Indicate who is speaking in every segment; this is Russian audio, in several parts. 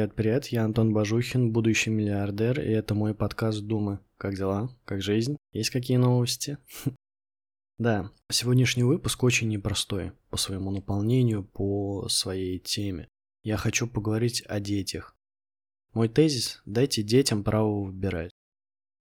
Speaker 1: Привет, привет. Я Антон Бажухин, будущий миллиардер, и это мой подкаст Думы. Как дела? Как жизнь? Есть какие новости? Да, сегодняшний выпуск очень непростой по своему наполнению, по своей теме. Я хочу поговорить о детях. Мой тезис – дайте детям право выбирать.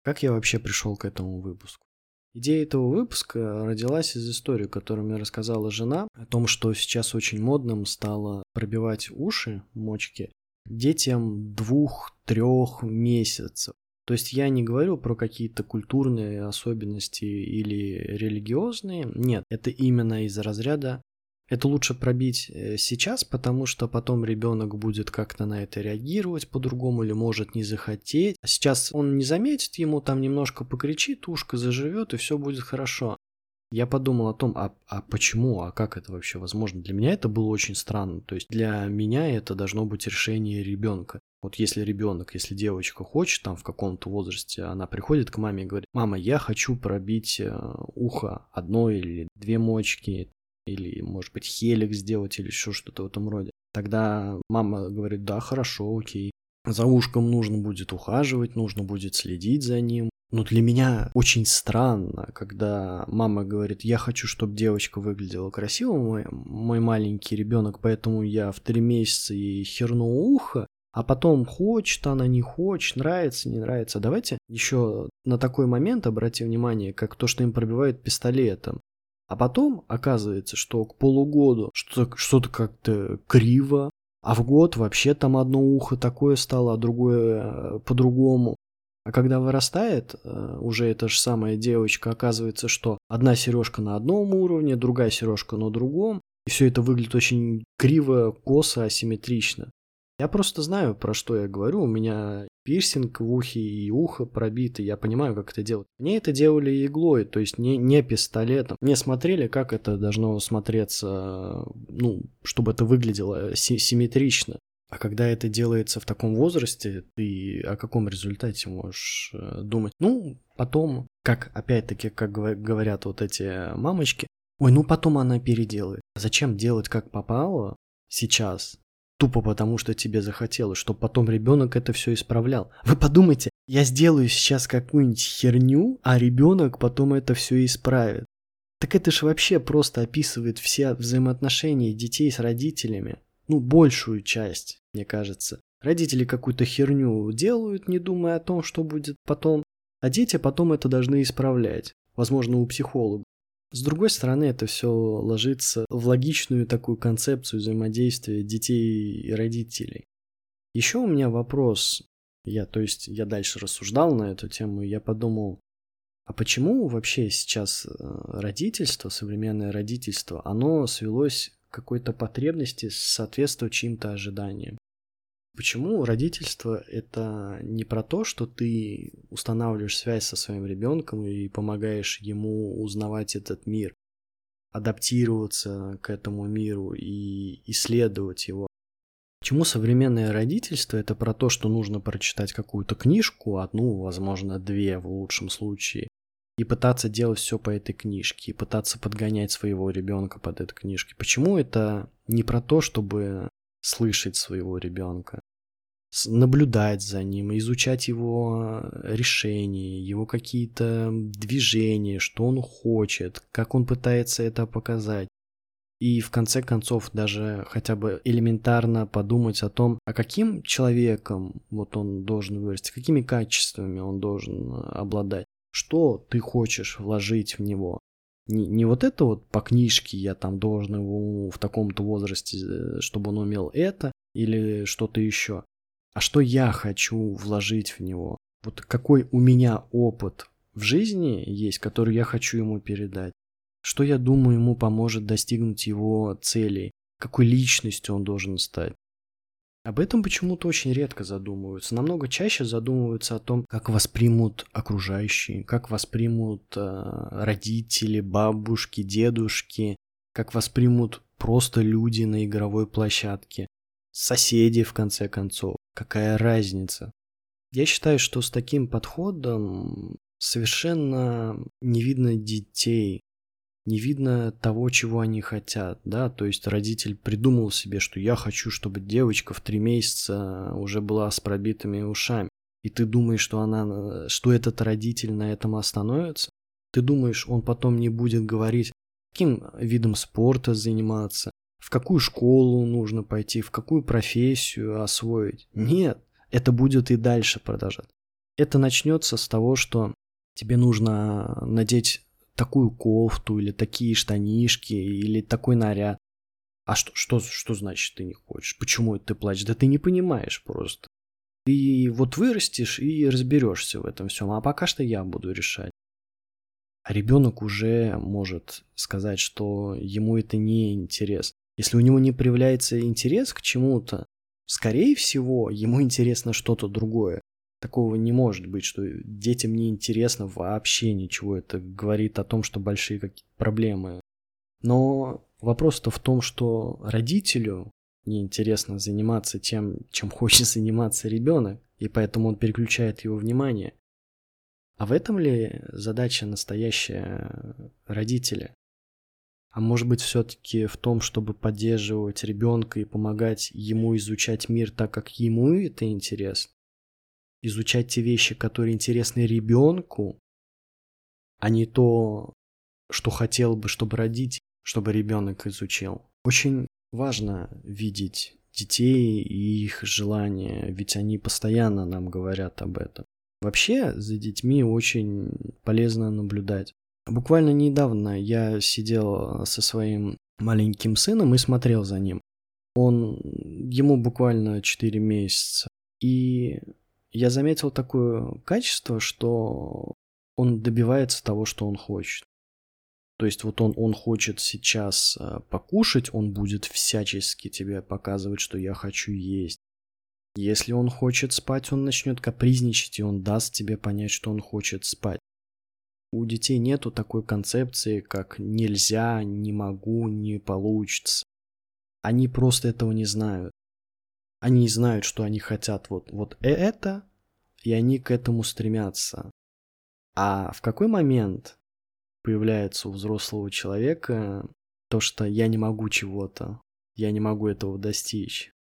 Speaker 1: Как я вообще пришел к этому выпуску? Идея этого выпуска родилась из истории, которую мне рассказала жена, о том, что сейчас очень модным стало пробивать уши, мочки, детям двух-трех месяцев. То есть я не говорю про какие-то культурные особенности или религиозные. Нет, это именно из разряда это лучше пробить э, сейчас, потому что потом ребенок будет как-то на это реагировать по-другому или может не захотеть. Сейчас он не заметит, ему там немножко покричит, ушко заживет и все будет хорошо. Я подумал о том, а, а почему, а как это вообще возможно? Для меня это было очень странно. То есть для меня это должно быть решение ребенка. Вот если ребенок, если девочка хочет, там в каком-то возрасте, она приходит к маме и говорит, мама, я хочу пробить э, ухо одной или две мочки, или, может быть, хелик сделать, или еще что-то в этом роде. Тогда мама говорит, да, хорошо, окей. За ушком нужно будет ухаживать, нужно будет следить за ним. Но для меня очень странно, когда мама говорит, я хочу, чтобы девочка выглядела красиво, мой, мой маленький ребенок, поэтому я в три месяца ей херну ухо, а потом хочет она, не хочет, нравится, не нравится. Давайте еще на такой момент обратим внимание, как то, что им пробивают пистолетом. А потом оказывается, что к полугоду что-то, что-то как-то криво, а в год вообще там одно ухо такое стало, а другое э, по-другому. А когда вырастает э, уже эта же самая девочка, оказывается, что одна сережка на одном уровне, другая сережка на другом, и все это выглядит очень криво, косо, асимметрично. Я просто знаю, про что я говорю. У меня пирсинг в ухе и ухо пробито. Я понимаю, как это делать. Мне это делали иглой, то есть не, не пистолетом. Не смотрели, как это должно смотреться, ну, чтобы это выглядело си- симметрично. А когда это делается в таком возрасте, ты о каком результате можешь э, думать? Ну, потом, как опять-таки, как говорят вот эти мамочки, ой, ну потом она переделает. Зачем делать как попало сейчас? Тупо потому, что тебе захотелось, чтобы потом ребенок это все исправлял. Вы подумайте, я сделаю сейчас какую-нибудь херню, а ребенок потом это все исправит. Так это же вообще просто описывает все взаимоотношения детей с родителями. Ну, большую часть, мне кажется. Родители какую-то херню делают, не думая о том, что будет потом, а дети потом это должны исправлять. Возможно, у психолога. С другой стороны, это все ложится в логичную такую концепцию взаимодействия детей и родителей. Еще у меня вопрос. Я, то есть, я дальше рассуждал на эту тему, и я подумал, а почему вообще сейчас э, родительство, современное родительство, оно свелось к какой-то потребности соответствовать чьим-то ожиданиям? Почему родительство это не про то, что ты устанавливаешь связь со своим ребенком и помогаешь ему узнавать этот мир, адаптироваться к этому миру и исследовать его? Почему современное родительство это про то, что нужно прочитать какую-то книжку, одну, возможно, две в лучшем случае, и пытаться делать все по этой книжке, и пытаться подгонять своего ребенка под эту книжку? Почему это не про то, чтобы слышать своего ребенка, наблюдать за ним, изучать его решения, его какие-то движения, что он хочет, как он пытается это показать. И в конце концов даже хотя бы элементарно подумать о том, а каким человеком вот он должен вырасти, какими качествами он должен обладать, что ты хочешь вложить в него. Не, не вот это вот по книжке я там должен его в таком-то возрасте, э, чтобы он умел это или что-то еще. А что я хочу вложить в него? Вот какой у меня опыт в жизни есть, который я хочу ему передать? Что я думаю ему поможет достигнуть его целей? Какой личностью он должен стать? Об этом почему-то очень редко задумываются. Намного чаще задумываются о том, как воспримут окружающие, как воспримут э, родители, бабушки, дедушки, как воспримут просто люди на игровой площадке, соседи в конце концов. Какая разница? Я считаю, что с таким подходом совершенно не видно детей. не видно того, чего они хотят, да, то есть родитель придумал себе, что я хочу, чтобы девочка в три месяца уже была с пробитыми ушами, и ты думаешь, что она, что этот родитель на этом остановится, ты думаешь, он потом не будет говорить, каким видом спорта заниматься, в какую школу нужно пойти, в какую профессию освоить. Нет, это будет и дальше продолжать. Это начнется с того, что тебе нужно надеть такую кофту или такие штанишки или такой наряд. А что, что, что значит ты не хочешь? Почему ты плачешь? Да ты не понимаешь просто. Ты вот вырастешь и разберешься в этом всем, а пока что я буду решать. А ребенок уже может сказать, что ему это не интерес. Если у него не проявляется интерес к чему-то, скорее всего, ему интересно что-то другое. Такого не может быть, что детям не интересно вообще ничего. Это говорит о том, что большие какие-то проблемы. Но вопрос-то в том, что родителю неинтересно заниматься тем, чем хочет заниматься ребенок, и поэтому он переключает его внимание. А в этом ли задача настоящая родителя? А может быть все-таки в том, чтобы поддерживать ребенка и помогать ему изучать мир так, как ему это интересно? изучать те вещи, которые интересны ребенку, а не то, что хотел бы, чтобы родить, чтобы ребенок изучил. Очень важно видеть детей и их желания, ведь они постоянно нам говорят об этом. Вообще за детьми очень полезно наблюдать. Буквально недавно я сидел со своим маленьким сыном и смотрел за ним. Он, ему буквально 4 месяца. И я заметил такое качество, что он добивается того, что он хочет. То есть вот он, он хочет сейчас э, покушать, он будет всячески тебе показывать, что я хочу есть. Если он хочет спать, он начнет капризничать, и он даст тебе понять, что он хочет спать. У детей нету такой концепции, как нельзя, не могу, не получится. Они просто этого не знают. Они знают, что они хотят вот, вот э, это, и они к этому стремятся. А в какой момент появляется у взрослого человека то, что я не могу чего-то, я не могу этого достичь?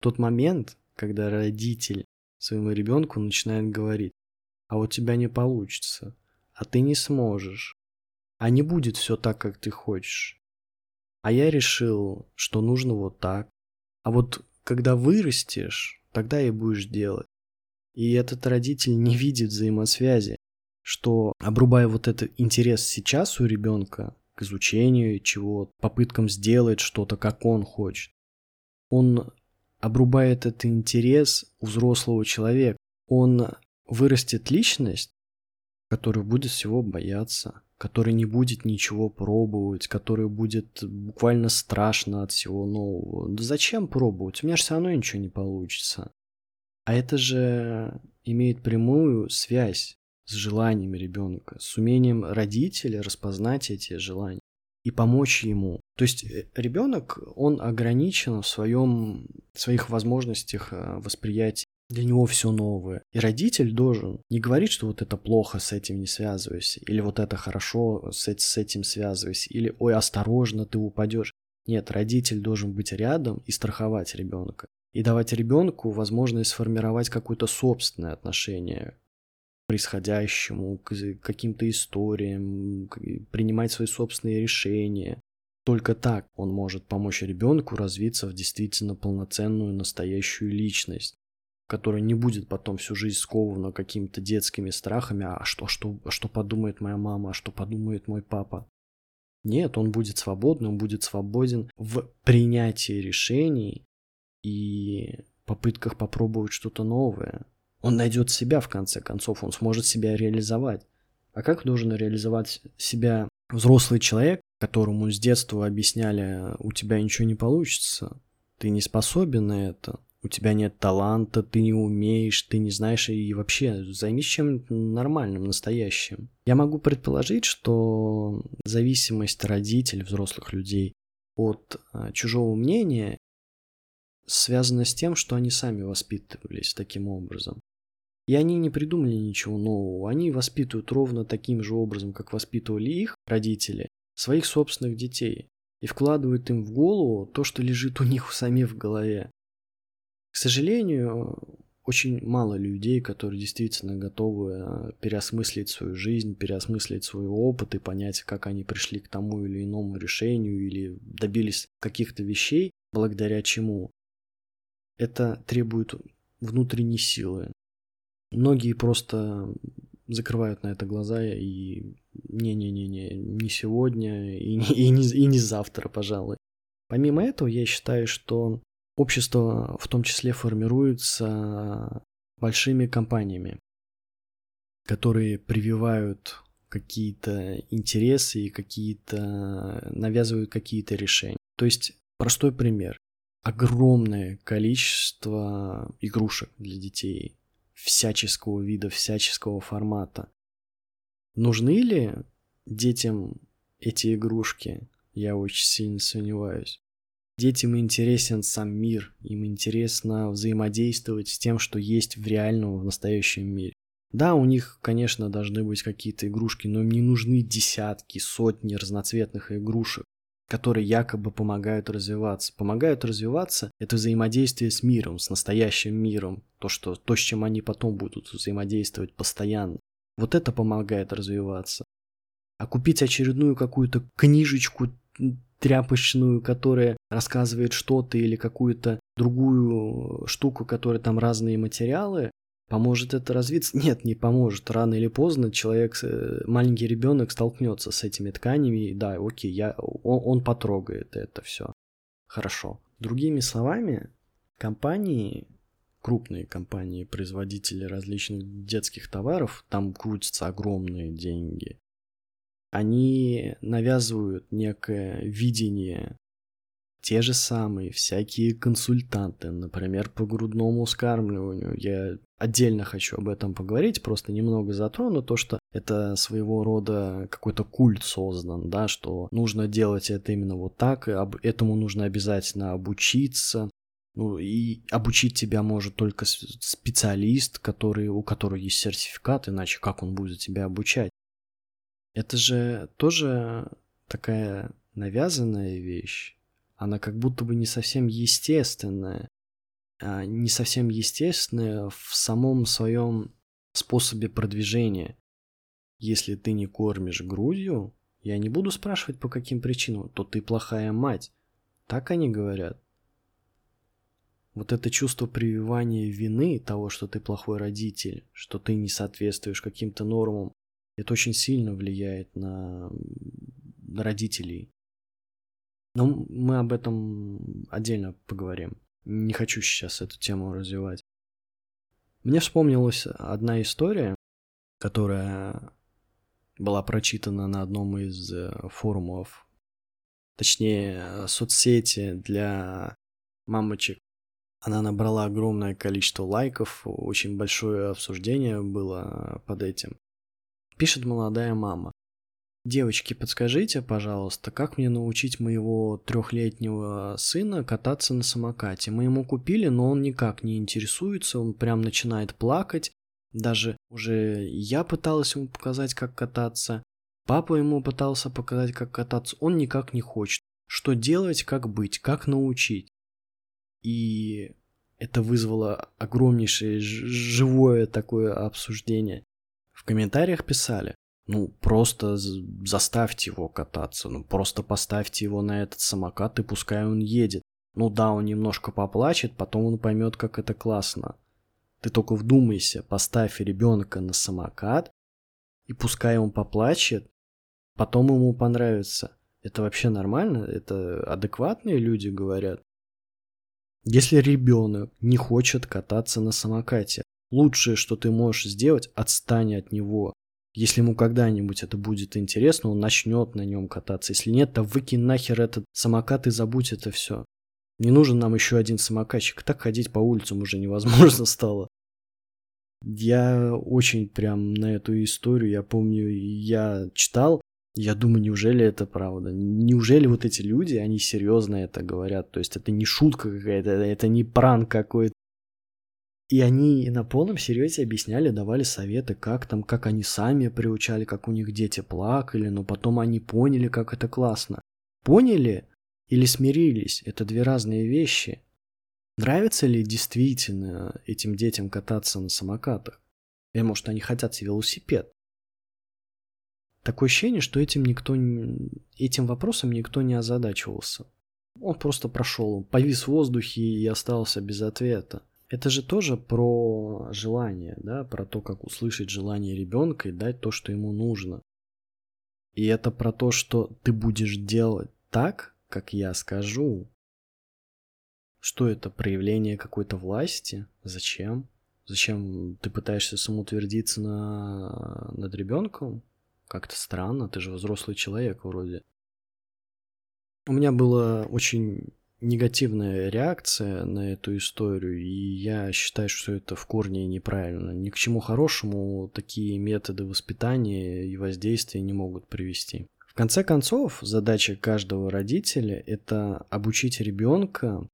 Speaker 1: Тот момент, когда родитель своему ребенку начинает говорить, а у тебя не получится, а ты не сможешь, а не будет все так, как ты хочешь. А я решил, что нужно вот так. А вот когда вырастешь, тогда и будешь делать. И этот родитель не видит взаимосвязи, что обрубая вот этот интерес сейчас у ребенка к изучению чего, попыткам сделать что-то, как он хочет, он обрубает этот интерес у взрослого человека. Он вырастет личность, которая будет всего бояться, который не будет ничего пробовать, который будет буквально страшно от всего нового. Да зачем пробовать? У меня же все равно ничего не получится. А это же имеет прямую связь с желаниями ребенка, с умением родителя распознать эти желания и помочь ему. То есть э, ребенок, он ограничен в своем, в своих возможностях э, восприятия для него все новое. И родитель должен не говорить, что вот это плохо, с этим не связывайся, или вот это хорошо, с, с этим связывайся, или ой, осторожно, ты упадешь. Нет, родитель должен быть рядом и страховать ребенка. И давать ребенку возможность сформировать какое-то собственное отношение к происходящему, к каким-то историям, принимать свои собственные решения. Только так он может помочь ребенку развиться в действительно полноценную настоящую личность которая не будет потом всю жизнь скована какими-то детскими страхами, а что, что, что подумает моя мама, а что подумает мой папа. Нет, он будет свободным, он будет свободен в принятии решений и попытках попробовать что-то новое. Он найдет себя в конце концов, он сможет себя реализовать. А как должен реализовать себя взрослый человек, которому с детства объясняли, у тебя ничего не получится, ты не способен на это, у тебя нет таланта, ты не умеешь, ты не знаешь и вообще займись чем нормальным, настоящим. Я могу предположить, что зависимость родителей, взрослых людей от а, чужого мнения связана с тем, что они сами воспитывались таким образом. И они не придумали ничего нового, они воспитывают ровно таким же образом, как воспитывали их родители. своих собственных детей и вкладывают им в голову то, что лежит у них самих в голове. К сожалению, очень мало людей, которые действительно готовы э, переосмыслить свою жизнь, переосмыслить свой опыт и понять, как они пришли к тому или иному решению или добились каких-то вещей, благодаря чему. Это требует внутренней силы. Многие просто закрывают на это глаза и не-не-не-не, не сегодня и не, и, не, и не завтра, пожалуй. Помимо этого, я считаю, что общество в том числе формируется большими компаниями, которые прививают какие-то интересы и какие-то навязывают какие-то решения. То есть простой пример. Огромное количество игрушек для детей всяческого вида, всяческого формата. Нужны ли детям эти игрушки? Я очень сильно сомневаюсь. Детям интересен сам мир, им интересно взаимодействовать с тем, что есть в реальном, в настоящем мире. Да, у них, конечно, должны быть какие-то игрушки, но им не нужны десятки, сотни разноцветных игрушек, которые якобы помогают развиваться. Помогают развиваться – это взаимодействие с миром, с настоящим миром, то, что, то, с чем они потом будут взаимодействовать постоянно. Вот это помогает развиваться. А купить очередную какую-то книжечку тряпочную, которая рассказывает что-то или какую-то другую штуку, которая там разные материалы, поможет это развиться? Нет, не поможет. Рано или поздно человек, э, маленький ребенок столкнется с этими тканями, и да, окей, я, он, он потрогает это все. Хорошо. Другими словами, компании, крупные компании, производители различных детских товаров, там крутятся огромные деньги они навязывают некое видение. Те же самые всякие консультанты, например, по грудному вскармливанию. Я отдельно хочу об этом поговорить, просто немного затрону то, что это своего рода какой-то культ создан, да, что нужно делать это именно вот так, и об этому нужно обязательно обучиться, ну и обучить тебя может только специалист, который, у которого есть сертификат, иначе как он будет тебя обучать? Это же тоже такая навязанная вещь. Она как будто бы не совсем естественная. А не совсем естественная в самом своем способе продвижения. Если ты не кормишь грудью, я не буду спрашивать по каким причинам, то ты плохая мать. Так они говорят. Вот это чувство прививания вины того, что ты плохой родитель, что ты не соответствуешь каким-то нормам, это очень сильно влияет на, на родителей. Но мы об этом отдельно поговорим. Не хочу сейчас эту тему развивать. Мне вспомнилась одна история, которая была прочитана на одном из э, форумов, точнее, соцсети для мамочек. Она набрала огромное количество лайков, очень большое обсуждение было под этим. Пишет молодая мама. Девочки, подскажите, пожалуйста, как мне научить моего трехлетнего сына кататься на самокате? Мы ему купили, но он никак не интересуется, он прям начинает плакать. Даже уже я пыталась ему показать, как кататься. Папа ему пытался показать, как кататься. Он никак не хочет. Что делать, как быть, как научить? И это вызвало огромнейшее живое такое обсуждение. В комментариях писали, ну, просто заставьте его кататься, ну, просто поставьте его на этот самокат и пускай он едет. Ну да, он немножко поплачет, потом он поймет, как это классно. Ты только вдумайся, поставь ребенка на самокат, и пускай он поплачет, потом ему понравится. Это вообще нормально? Это адекватные люди говорят? Если ребенок не хочет кататься на самокате, Лучшее, что ты можешь сделать, отстань от него. Если ему когда-нибудь это будет интересно, он начнет на нем кататься. Если нет, то выкинь нахер этот самокат и забудь это все. Не нужен нам еще один самокатчик. Так ходить по улицам уже невозможно стало. Я очень прям на эту историю, я помню, я читал, я думаю, неужели это правда? Неужели вот эти люди, они серьезно это говорят? То есть это не шутка какая-то, это не пранк какой-то. И они на полном серьезе объясняли, давали советы, как там, как они сами приучали, как у них дети плакали, но потом они поняли, как это классно. Поняли или смирились – это две разные вещи. Нравится ли действительно этим детям кататься на самокатах? Или, может, они хотят велосипед? Такое ощущение, что этим никто, этим вопросом никто не озадачивался. Он просто прошел, повис в воздухе и остался без ответа. Это же тоже про желание, да, про то, как услышать желание ребенка и дать то, что ему нужно. И это про то, что ты будешь делать так, как я скажу. Что это? Проявление какой-то власти? Зачем? Зачем ты пытаешься самоутвердиться на... над ребенком? Как-то странно, ты же взрослый человек вроде. У меня была очень негативная реакция на эту историю, и я считаю, что это в корне неправильно. Ни к чему хорошему такие методы воспитания и воздействия не могут привести. В конце концов, задача каждого родителя – это обучить ребенка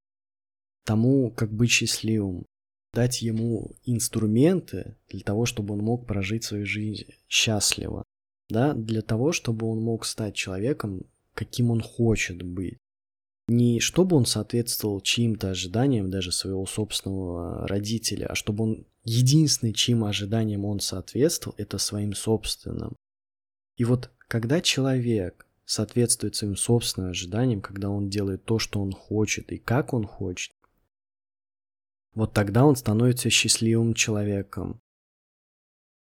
Speaker 1: тому, как быть счастливым, дать ему инструменты для того, чтобы он мог прожить свою жизнь счастливо, да, для того, чтобы он мог стать человеком, каким он хочет быть. Не чтобы он соответствовал чьим-то ожиданиям даже своего собственного родителя, а чтобы он единственный, чьим ожиданиям он соответствовал, это своим собственным. И вот когда человек соответствует своим собственным ожиданиям, когда он делает то, что он хочет и как он хочет, вот тогда он становится счастливым человеком.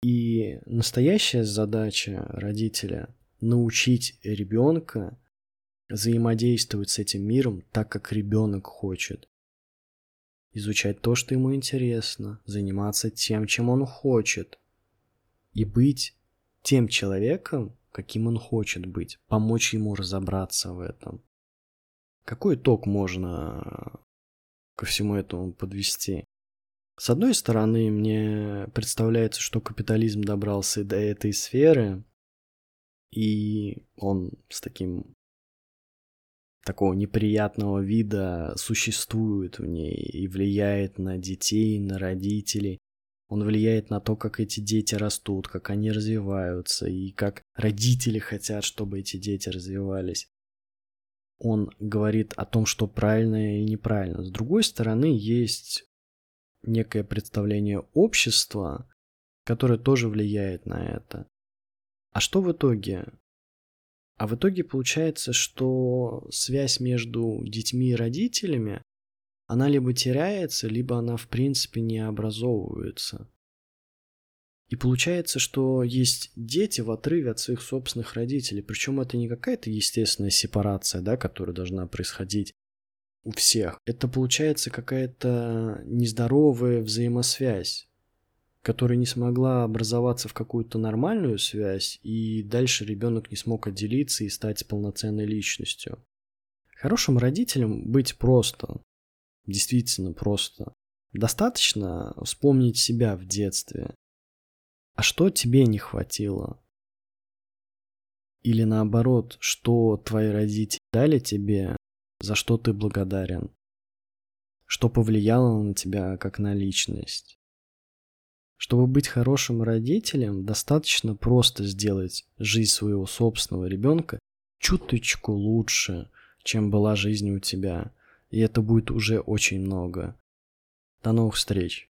Speaker 1: И настоящая задача родителя – научить ребенка взаимодействовать с этим миром так, как ребенок хочет. Изучать то, что ему интересно, заниматься тем, чем он хочет. И быть тем человеком, каким он хочет быть, помочь ему разобраться в этом. Какой итог можно ко всему этому подвести? С одной стороны, мне представляется, что капитализм добрался до этой сферы, и он с таким такого неприятного вида существует в ней и влияет на детей, на родителей. Он влияет на то, как эти дети растут, как они развиваются и как родители хотят, чтобы эти дети развивались. Он говорит о том, что правильно и неправильно. С другой стороны, есть некое представление общества, которое тоже влияет на это. А что в итоге? А в итоге получается, что связь между детьми и родителями, она либо теряется, либо она в принципе не образовывается. И получается, что есть дети в отрыве от своих собственных родителей. Причем это не какая-то естественная сепарация, да, которая должна происходить у всех. Это получается какая-то нездоровая взаимосвязь которая не смогла образоваться в какую-то нормальную связь, и дальше ребенок не смог отделиться и стать полноценной личностью. Хорошим родителям быть просто, действительно просто. Достаточно вспомнить себя в детстве. А что тебе не хватило? Или наоборот, что твои родители дали тебе, за что ты благодарен? Что повлияло на тебя как на личность? Чтобы быть хорошим родителем, достаточно просто сделать жизнь своего собственного ребенка чуточку лучше, чем была жизнь у тебя. И это будет уже очень много. До новых встреч!